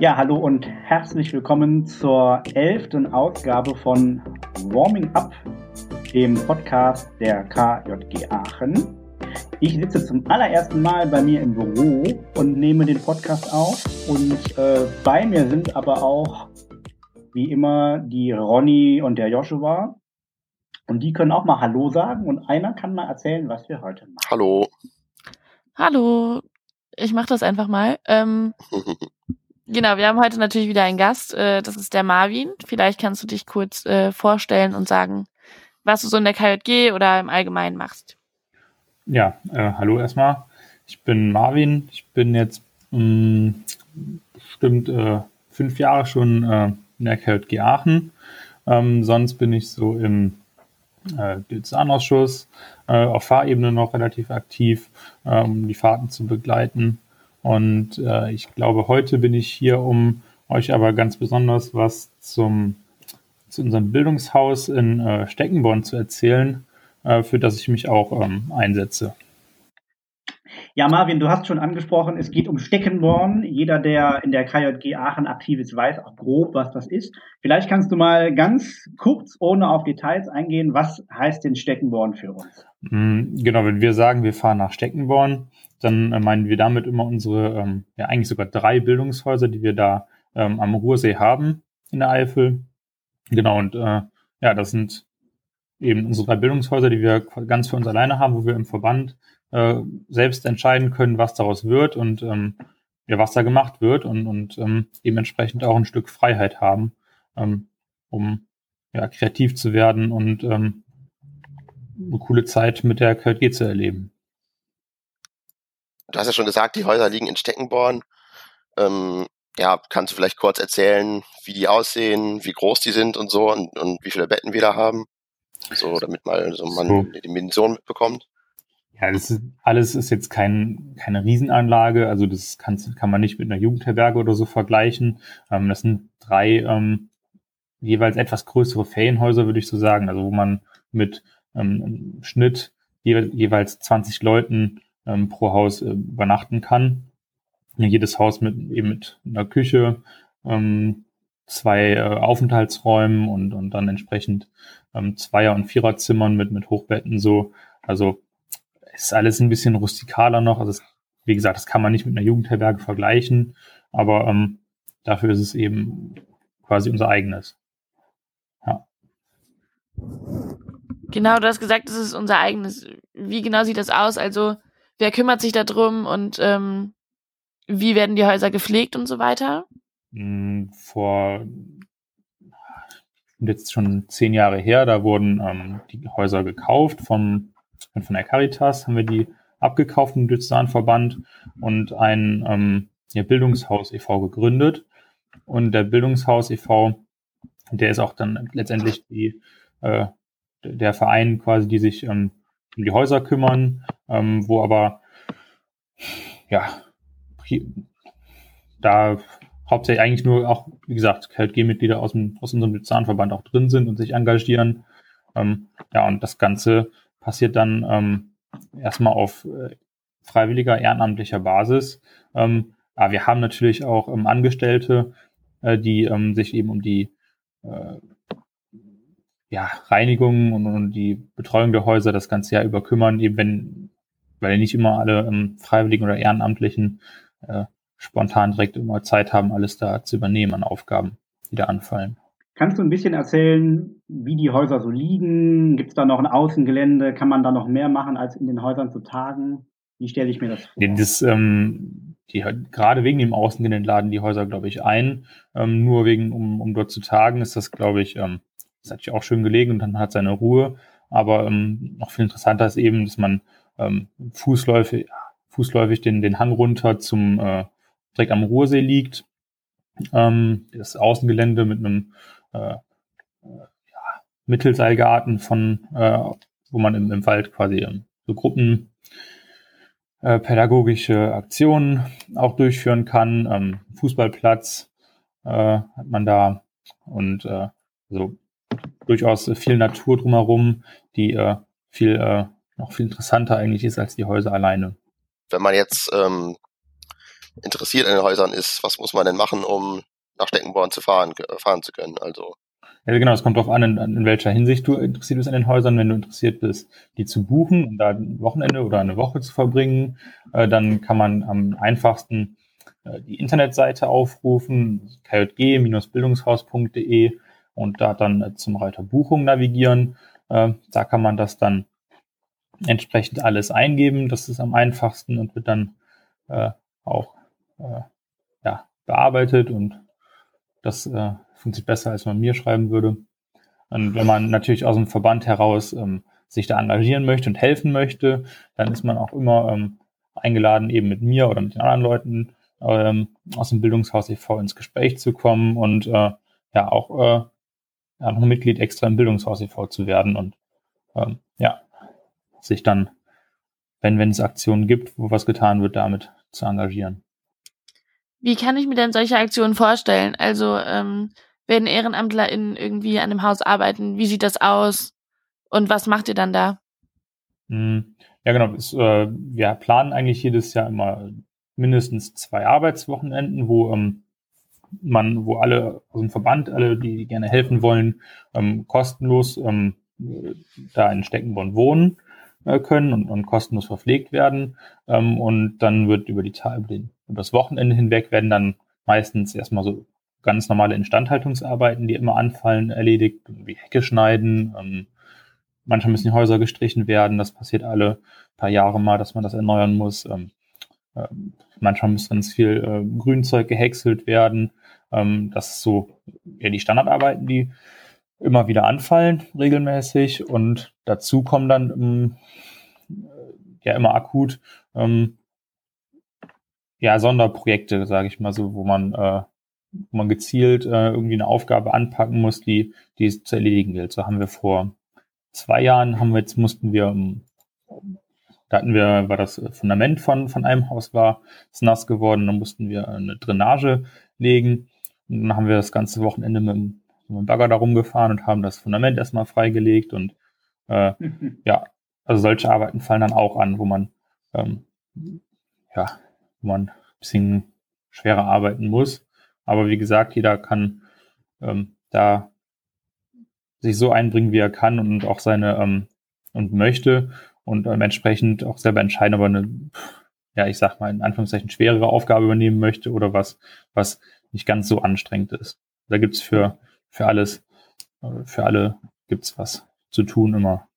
Ja, hallo und herzlich willkommen zur elften Ausgabe von Warming Up, dem Podcast der KJG Aachen. Ich sitze zum allerersten Mal bei mir im Büro und nehme den Podcast auf. Und äh, bei mir sind aber auch, wie immer, die Ronny und der Joshua. Und die können auch mal Hallo sagen und einer kann mal erzählen, was wir heute machen. Hallo. Hallo. Ich mache das einfach mal. Ähm, Genau, wir haben heute natürlich wieder einen Gast. Äh, das ist der Marvin. Vielleicht kannst du dich kurz äh, vorstellen und sagen, was du so in der KJG oder im Allgemeinen machst. Ja, äh, hallo erstmal. Ich bin Marvin. Ich bin jetzt mh, bestimmt äh, fünf Jahre schon in der KJG Aachen. Ähm, sonst bin ich so im äh, Diözesanausschuss, auf Fahrebene noch relativ aktiv, um die Fahrten zu begleiten. Und äh, ich glaube, heute bin ich hier, um euch aber ganz besonders was zum, zu unserem Bildungshaus in äh, Steckenborn zu erzählen, äh, für das ich mich auch ähm, einsetze. Ja, Marvin, du hast schon angesprochen, es geht um Steckenborn. Jeder, der in der KJG Aachen aktiv ist, weiß auch grob, was das ist. Vielleicht kannst du mal ganz kurz, ohne auf Details eingehen, was heißt denn Steckenborn für uns? Mm, genau, wenn wir sagen, wir fahren nach Steckenborn, dann äh, meinen wir damit immer unsere, ähm, ja eigentlich sogar drei Bildungshäuser, die wir da ähm, am Ruhrsee haben in der Eifel. Genau, und äh, ja, das sind eben unsere drei Bildungshäuser, die wir ganz für uns alleine haben, wo wir im Verband äh, selbst entscheiden können, was daraus wird und ähm, ja, was da gemacht wird und, und ähm, dementsprechend auch ein Stück Freiheit haben, ähm, um ja, kreativ zu werden und ähm, eine coole Zeit mit der KLG zu erleben. Du hast ja schon gesagt, die Häuser liegen in Steckenborn. Ähm, ja, kannst du vielleicht kurz erzählen, wie die aussehen, wie groß die sind und so und, und wie viele Betten wir da haben? So, damit mal so man so. die Dimension mitbekommt. Ja, das ist, alles ist jetzt kein, keine Riesenanlage, also das kann, kann man nicht mit einer Jugendherberge oder so vergleichen. Ähm, das sind drei ähm, jeweils etwas größere Ferienhäuser, würde ich so sagen, also wo man mit ähm, Schnitt je, jeweils 20 Leuten ähm, pro Haus äh, übernachten kann. Jedes Haus mit eben mit einer Küche, ähm, zwei äh, Aufenthaltsräumen und, und dann entsprechend ähm, Zweier- und Viererzimmern mit, mit Hochbetten so. Also ist alles ein bisschen rustikaler noch. Also es, wie gesagt, das kann man nicht mit einer Jugendherberge vergleichen, aber ähm, dafür ist es eben quasi unser eigenes. Ja. Genau, du hast gesagt, es ist unser eigenes. Wie genau sieht das aus? Also wer kümmert sich darum und ähm, wie werden die Häuser gepflegt und so weiter? Hm, vor jetzt schon zehn Jahre her, da wurden ähm, die Häuser gekauft vom, von der Caritas, haben wir die abgekauft im Diözesanverband und ein ähm, ja, Bildungshaus e.V. gegründet. Und der Bildungshaus e.V., der ist auch dann letztendlich die, äh, der Verein quasi, die sich ähm, um die Häuser kümmern, ähm, wo aber ja da hauptsächlich eigentlich nur auch, wie gesagt, KLG-Mitglieder aus, dem, aus unserem Zahnverband auch drin sind und sich engagieren. Ähm, ja, und das Ganze passiert dann ähm, erstmal auf äh, freiwilliger, ehrenamtlicher Basis. Ähm, aber wir haben natürlich auch ähm, Angestellte, äh, die ähm, sich eben um die äh, ja, Reinigung und, und, die Betreuung der Häuser das ganze Jahr über kümmern, eben wenn, weil nicht immer alle ähm, Freiwilligen oder Ehrenamtlichen äh, spontan direkt immer Zeit haben, alles da zu übernehmen an Aufgaben, die da anfallen. Kannst du ein bisschen erzählen, wie die Häuser so liegen? Gibt es da noch ein Außengelände? Kann man da noch mehr machen, als in den Häusern zu tagen? Wie stelle ich mir das vor? Das, ähm, die, gerade wegen dem Außengelände laden die Häuser, glaube ich, ein. Ähm, nur wegen, um, um dort zu tagen, ist das, glaube ich, ähm, ist natürlich auch schön gelegen und dann hat seine Ruhe. Aber ähm, noch viel interessanter ist eben, dass man ähm, fußläufig, fußläufig den, den Hang runter zum äh, direkt am Ruhrsee liegt. Ähm, das Außengelände mit einem äh, ja, Mittelseilgarten von, äh, wo man im, im Wald quasi ähm, so Gruppen äh, pädagogische Aktionen auch durchführen kann. Ähm, Fußballplatz äh, hat man da und äh, so durchaus viel Natur drumherum, die äh, viel äh, noch viel interessanter eigentlich ist als die Häuser alleine. Wenn man jetzt ähm, interessiert an den Häusern ist, was muss man denn machen, um nach Steckenborn zu fahren, fahren zu können. Also ja, genau, es kommt darauf an, in, in, welcher Hinsicht du interessiert bist an den Häusern. Wenn du interessiert bist, die zu buchen und da ein Wochenende oder eine Woche zu verbringen, äh, dann kann man am einfachsten äh, die Internetseite aufrufen, kjg-bildungshaus.de und da dann äh, zum Reiter Buchung navigieren. Äh, da kann man das dann entsprechend alles eingeben. Das ist am einfachsten und wird dann äh, auch äh, ja, bearbeitet und das funktioniert besser, als man mir schreiben würde. Und wenn man natürlich aus dem Verband heraus ähm, sich da engagieren möchte und helfen möchte, dann ist man auch immer ähm, eingeladen, eben mit mir oder mit den anderen Leuten ähm, aus dem Bildungshaus e.V. ins Gespräch zu kommen und äh, ja auch äh, ja, noch Mitglied extra im Bildungshaus e.V. zu werden und ähm, ja, sich dann, wenn, wenn es Aktionen gibt, wo was getan wird, damit zu engagieren. Wie kann ich mir denn solche Aktionen vorstellen? Also ähm, wenn EhrenamtlerInnen irgendwie an dem Haus arbeiten? Wie sieht das aus? Und was macht ihr dann da? Hm, ja, genau. Es, äh, wir planen eigentlich jedes Jahr immer mindestens zwei Arbeitswochenenden, wo ähm, man, wo alle aus dem Verband, alle, die gerne helfen wollen, ähm, kostenlos ähm, da in Steckenborn wohnen äh, können und, und kostenlos verpflegt werden. Ähm, und dann wird über die über, den, über das Wochenende hinweg werden dann meistens erstmal so ganz normale Instandhaltungsarbeiten, die immer anfallen, erledigt, wie Hecke schneiden. Ähm, manchmal müssen die Häuser gestrichen werden. Das passiert alle paar Jahre mal, dass man das erneuern muss. Ähm, äh, manchmal muss ganz viel äh, Grünzeug gehäckselt werden. Ähm, das ist so ja, die Standardarbeiten, die immer wieder anfallen, regelmäßig. Und dazu kommen dann ähm, ja immer akut ähm, ja, Sonderprojekte, sage ich mal so, wo man äh, wo man gezielt äh, irgendwie eine Aufgabe anpacken muss, die, die es zu erledigen gilt. So haben wir vor zwei Jahren, haben wir jetzt, mussten wir, ähm, da hatten wir, war das Fundament von, von einem Haus war, ist nass geworden, dann mussten wir eine Drainage legen. Und dann haben wir das ganze Wochenende mit dem, mit dem Bagger da rumgefahren und haben das Fundament erstmal freigelegt und äh, ja, also solche Arbeiten fallen dann auch an, wo man ähm, ja, wo man ein bisschen schwerer arbeiten muss. Aber wie gesagt, jeder kann ähm, da sich so einbringen, wie er kann und auch seine ähm, und möchte und ähm, entsprechend auch selber entscheiden, ob er eine, ja, ich sag mal, in Anführungszeichen schwerere Aufgabe übernehmen möchte oder was, was nicht ganz so anstrengend ist. Da gibt's für, für alles, für alle gibt's was zu tun immer.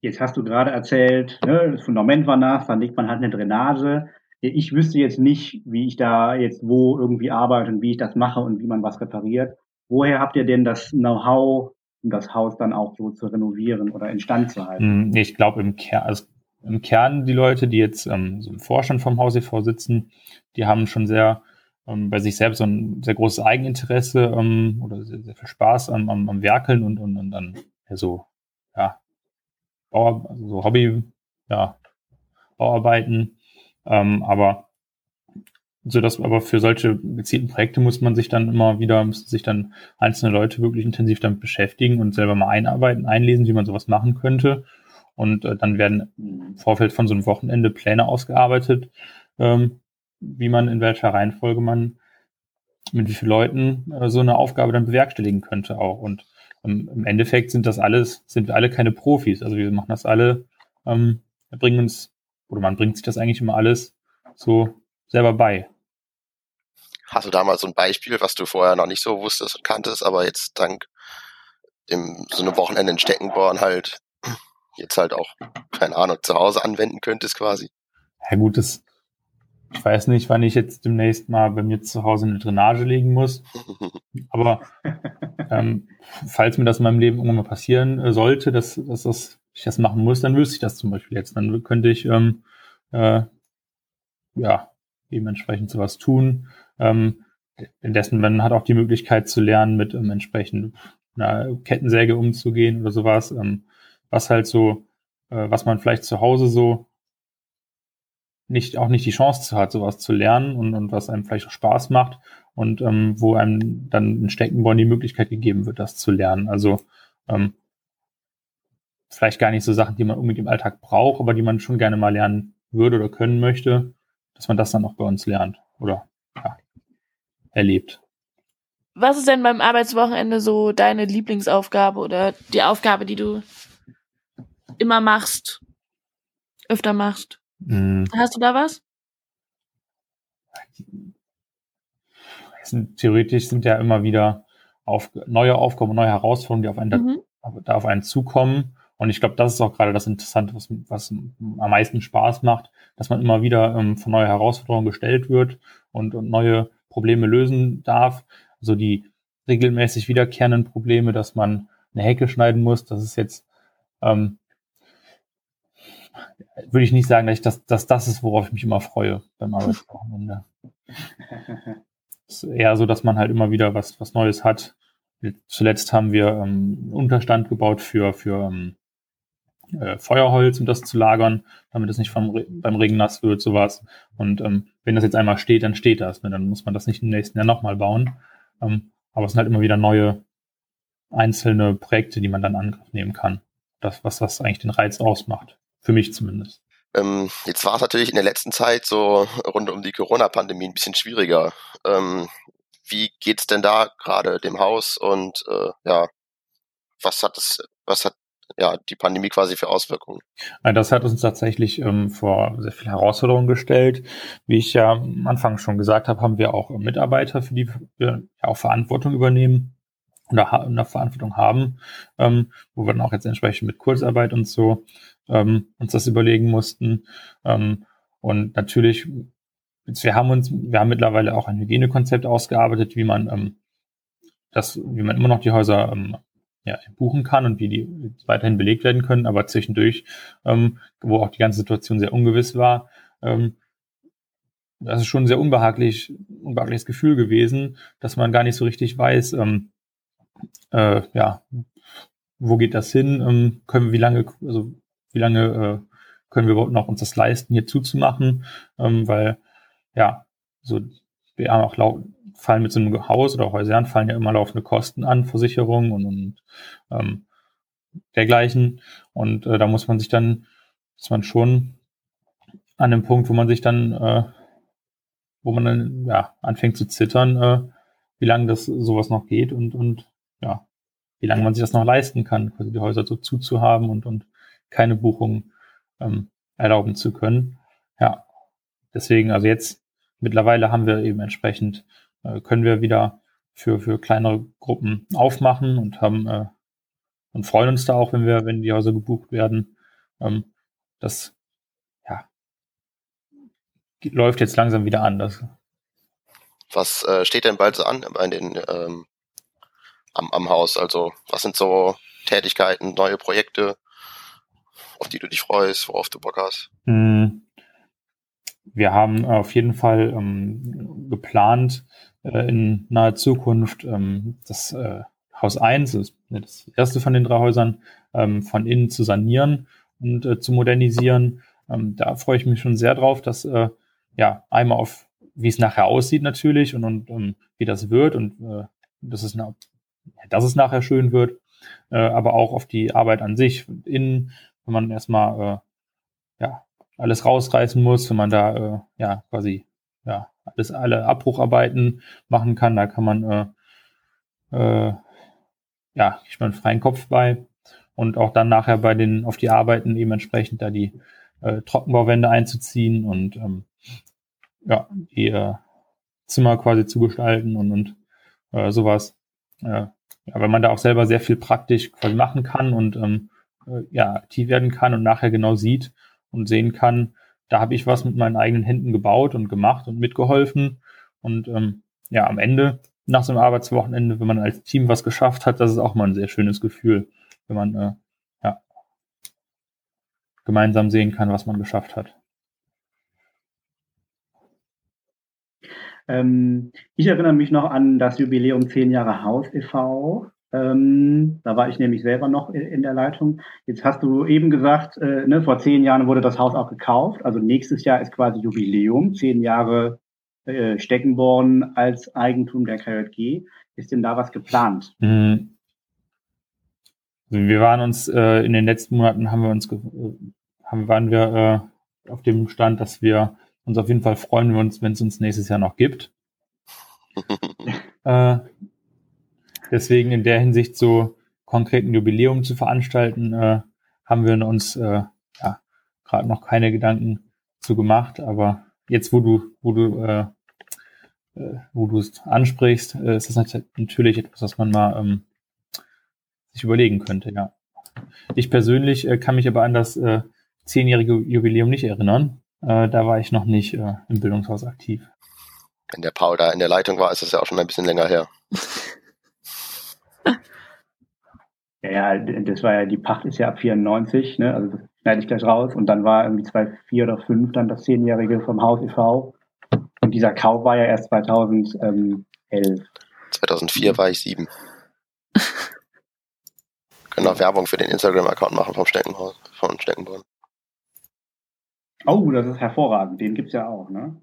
Jetzt hast du gerade erzählt, ne, das Fundament war nass, dann legt man halt eine Drainage ich wüsste jetzt nicht, wie ich da jetzt wo irgendwie arbeite und wie ich das mache und wie man was repariert. Woher habt ihr denn das Know-how, um das Haus dann auch so zu renovieren oder instand zu halten? Hm, ich glaube im Kern, also im Kern die Leute, die jetzt ähm, so im Vorstand vom e.V. sitzen, die haben schon sehr ähm, bei sich selbst so ein sehr großes Eigeninteresse ähm, oder sehr, sehr, viel Spaß am, am, am Werkeln und, und, und dann ja, so, ja, Bauer, also so Hobby, ja, Bauarbeiten ähm, aber so dass aber für solche gezielten Projekte muss man sich dann immer wieder, müssen sich dann einzelne Leute wirklich intensiv damit beschäftigen und selber mal einarbeiten, einlesen, wie man sowas machen könnte. Und äh, dann werden im Vorfeld von so einem Wochenende Pläne ausgearbeitet, ähm, wie man in welcher Reihenfolge man mit wie vielen Leuten äh, so eine Aufgabe dann bewerkstelligen könnte auch. Und ähm, im Endeffekt sind das alles, sind wir alle keine Profis. Also wir machen das alle, ähm, bringen uns oder man bringt sich das eigentlich immer alles so selber bei. Hast du da mal so ein Beispiel, was du vorher noch nicht so wusstest und kanntest, aber jetzt dank dem, so einem Wochenende in Steckenborn halt jetzt halt auch, keine Ahnung, zu Hause anwenden könntest quasi? Ja gut, das, ich weiß nicht, wann ich jetzt demnächst mal bei mir zu Hause eine Drainage legen muss. Aber ähm, falls mir das in meinem Leben irgendwann mal passieren äh, sollte, dass, dass das ich das machen muss, dann wüsste ich das zum Beispiel jetzt. Dann könnte ich ähm, äh, ja dementsprechend sowas tun. Ähm, indessen man hat auch die Möglichkeit zu lernen, mit ähm, entsprechend einer Kettensäge umzugehen oder sowas. Ähm, was halt so, äh, was man vielleicht zu Hause so nicht auch nicht die Chance hat, sowas zu lernen und, und was einem vielleicht auch Spaß macht und ähm, wo einem dann in Steckenborn die Möglichkeit gegeben wird, das zu lernen. Also ähm, vielleicht gar nicht so Sachen, die man unbedingt im Alltag braucht, aber die man schon gerne mal lernen würde oder können möchte, dass man das dann auch bei uns lernt oder ja, erlebt. Was ist denn beim Arbeitswochenende so deine Lieblingsaufgabe oder die Aufgabe, die du immer machst, öfter machst? Mhm. Hast du da was? Sind, theoretisch sind ja immer wieder auf, neue Aufgaben, neue Herausforderungen, die auf einen, mhm. da, da auf einen zukommen. Und ich glaube, das ist auch gerade das Interessante, was, was am meisten Spaß macht, dass man immer wieder ähm, von neue Herausforderungen gestellt wird und, und neue Probleme lösen darf. Also die regelmäßig wiederkehrenden Probleme, dass man eine Hecke schneiden muss, das ist jetzt, ähm, würde ich nicht sagen, dass, ich das, dass das ist, worauf ich mich immer freue beim Arbeitswochenende. es ist eher so, dass man halt immer wieder was, was Neues hat. Zuletzt haben wir ähm, einen Unterstand gebaut für, für ähm, äh, Feuerholz, um das zu lagern, damit es nicht vom Re beim Regen nass wird, sowas. Und ähm, wenn das jetzt einmal steht, dann steht das. Ne? Dann muss man das nicht im nächsten Jahr nochmal bauen. Ähm, aber es sind halt immer wieder neue einzelne Projekte, die man dann in Angriff nehmen kann. Das, was das eigentlich den Reiz ausmacht. Für mich zumindest. Ähm, jetzt war es natürlich in der letzten Zeit so rund um die Corona-Pandemie ein bisschen schwieriger. Ähm, wie geht's denn da gerade dem Haus und äh, ja, was hat es, was hat ja, die Pandemie quasi für Auswirkungen? Das hat uns tatsächlich ähm, vor sehr viele Herausforderungen gestellt. Wie ich ja am Anfang schon gesagt habe, haben wir auch Mitarbeiter, für die wir ja auch Verantwortung übernehmen oder eine Verantwortung haben, ähm, wo wir dann auch jetzt entsprechend mit Kurzarbeit und so ähm, uns das überlegen mussten. Ähm, und natürlich, wir haben uns, wir haben mittlerweile auch ein Hygienekonzept ausgearbeitet, wie man ähm, das, wie man immer noch die Häuser ähm, ja, buchen kann und wie die weiterhin belegt werden können, aber zwischendurch, ähm, wo auch die ganze Situation sehr ungewiss war, ähm, das ist schon ein sehr unbehaglich, unbehagliches Gefühl gewesen, dass man gar nicht so richtig weiß, ähm, äh, ja, wo geht das hin? Ähm, können wie lange, also wie lange äh, können wir überhaupt noch uns das leisten, hier zuzumachen? Ähm, weil, ja, so wir haben auch fallen mit so einem Haus oder Häusern fallen ja immer laufende Kosten an, Versicherungen und, und ähm, dergleichen. Und äh, da muss man sich dann, ist man schon an dem Punkt, wo man sich dann, äh, wo man dann ja anfängt zu zittern, äh, wie lange das sowas noch geht und und ja, wie lange man sich das noch leisten kann, quasi die Häuser so zuzuhaben und und keine Buchung ähm, erlauben zu können. Ja, deswegen also jetzt mittlerweile haben wir eben entsprechend äh, können wir wieder für, für kleinere Gruppen aufmachen und haben äh, und freuen uns da auch, wenn wir, wenn die Häuser gebucht werden. Ähm, das ja, läuft jetzt langsam wieder an. Das, was äh, steht denn bald so an bei den ähm, am, am Haus? Also was sind so Tätigkeiten, neue Projekte, auf die du dich freust, worauf du Bock hast? Hm. Wir haben auf jeden Fall ähm, geplant, äh, in naher Zukunft ähm, das äh, Haus 1, das, das erste von den drei Häusern, ähm, von innen zu sanieren und äh, zu modernisieren. Ähm, da freue ich mich schon sehr drauf, dass äh, ja einmal auf, wie es nachher aussieht natürlich und, und um, ähm, wie das wird und äh, dass, es na, dass es nachher schön wird, äh, aber auch auf die Arbeit an sich. Innen, wenn man erstmal äh, ja, alles rausreißen muss, wenn man da äh, ja quasi ja alles alle Abbrucharbeiten machen kann. Da kann man äh, äh, ja ich meine freien Kopf bei und auch dann nachher bei den auf die Arbeiten eben entsprechend da die äh, Trockenbauwände einzuziehen und ähm, ja die äh, Zimmer quasi zu gestalten und und äh, sowas. Äh, ja, weil man da auch selber sehr viel praktisch quasi machen kann und ähm, äh, ja aktiv werden kann und nachher genau sieht und sehen kann, da habe ich was mit meinen eigenen Händen gebaut und gemacht und mitgeholfen. Und ähm, ja, am Ende, nach so einem Arbeitswochenende, wenn man als Team was geschafft hat, das ist auch mal ein sehr schönes Gefühl, wenn man äh, ja, gemeinsam sehen kann, was man geschafft hat. Ähm, ich erinnere mich noch an das Jubiläum 10 Jahre Haus e.V. Ähm, da war ich nämlich selber noch in, in der Leitung. Jetzt hast du eben gesagt, äh, ne, vor zehn Jahren wurde das Haus auch gekauft. Also nächstes Jahr ist quasi Jubiläum, zehn Jahre äh, Steckenborn als Eigentum der KJG. Ist denn da was geplant? Mhm. Wir waren uns äh, in den letzten Monaten haben wir uns haben, waren wir auf dem Stand, dass wir uns auf jeden Fall freuen, wenn es uns nächstes Jahr noch gibt. äh, deswegen in der Hinsicht so konkreten Jubiläum zu veranstalten, äh, haben wir uns äh, ja, gerade noch keine Gedanken zu gemacht. Aber jetzt, wo du, wo du, äh, äh, wo du es ansprichst, äh, ist das natürlich etwas, was man mal ähm, sich überlegen könnte, ja. Ich persönlich äh, kann mich aber an das äh, zehnjährige Jubiläum nicht erinnern. Äh, da war ich noch nicht äh, im Bildungshaus aktiv. Wenn der Paul da in der Leitung war, ist das ja auch schon ein bisschen länger her. Ja, das war ja, die Pacht ist ja ab 94, ne? also das schneide ich gleich raus. Und dann war irgendwie 2004 oder 2005 dann das Zehnjährige vom Haus e.V. Und dieser Kauf war ja erst 2011. 2004 war ich sieben. Können auch Werbung für den Instagram-Account machen vom Steckenhaus, von Steckenborn. Oh, das ist hervorragend. Den gibt's ja auch, ne?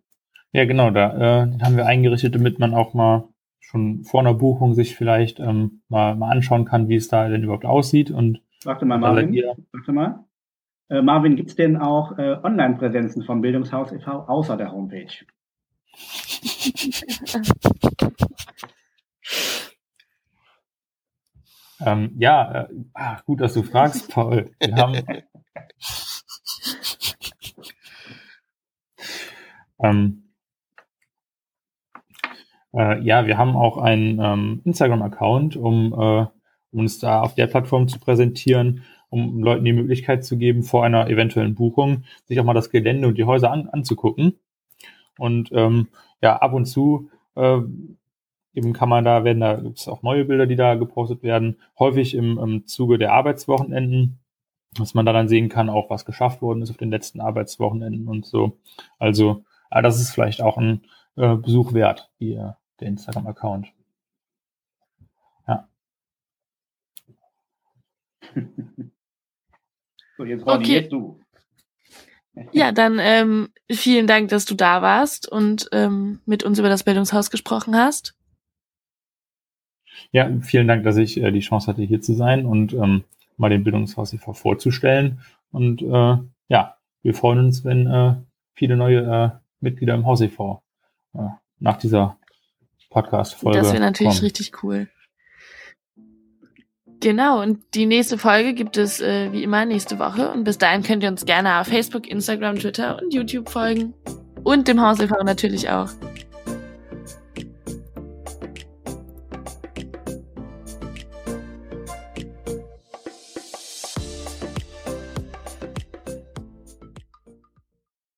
Ja, genau, da äh, den haben wir eingerichtet, damit man auch mal schon vor einer Buchung sich vielleicht ähm, mal, mal anschauen kann, wie es da denn überhaupt aussieht. Und Warte mal, Marvin. Warte mal. Äh, Marvin, gibt es denn auch äh, Online-Präsenzen vom Bildungshaus e.V. außer der Homepage? ähm, ja, äh, ach, gut, dass du fragst, Paul. Wir haben, ähm, äh, ja, wir haben auch einen ähm, Instagram-Account, um, äh, um uns da auf der Plattform zu präsentieren, um Leuten die Möglichkeit zu geben, vor einer eventuellen Buchung sich auch mal das Gelände und die Häuser an, anzugucken. Und ähm, ja, ab und zu äh, eben kann man da, werden da gibt es auch neue Bilder, die da gepostet werden, häufig im, im Zuge der Arbeitswochenenden, dass man da dann sehen kann, auch was geschafft worden ist auf den letzten Arbeitswochenenden und so. Also, das ist vielleicht auch ein äh, Besuch wert, die, äh, der Instagram-Account. Ja. so, jetzt Ronny, okay. jetzt du. Ja, dann ähm, vielen Dank, dass du da warst und ähm, mit uns über das Bildungshaus gesprochen hast. Ja, vielen Dank, dass ich äh, die Chance hatte, hier zu sein und ähm, mal den Bildungshaus e.V. vorzustellen. Und äh, ja, wir freuen uns, wenn äh, viele neue äh, Mitglieder im Haus e.V. Äh, nach dieser Podcast-Folge. Das wäre natürlich kommen. richtig cool. Genau, und die nächste Folge gibt es äh, wie immer nächste Woche. Und bis dahin könnt ihr uns gerne auf Facebook, Instagram, Twitter und YouTube folgen. Und dem Haus e.V. natürlich auch.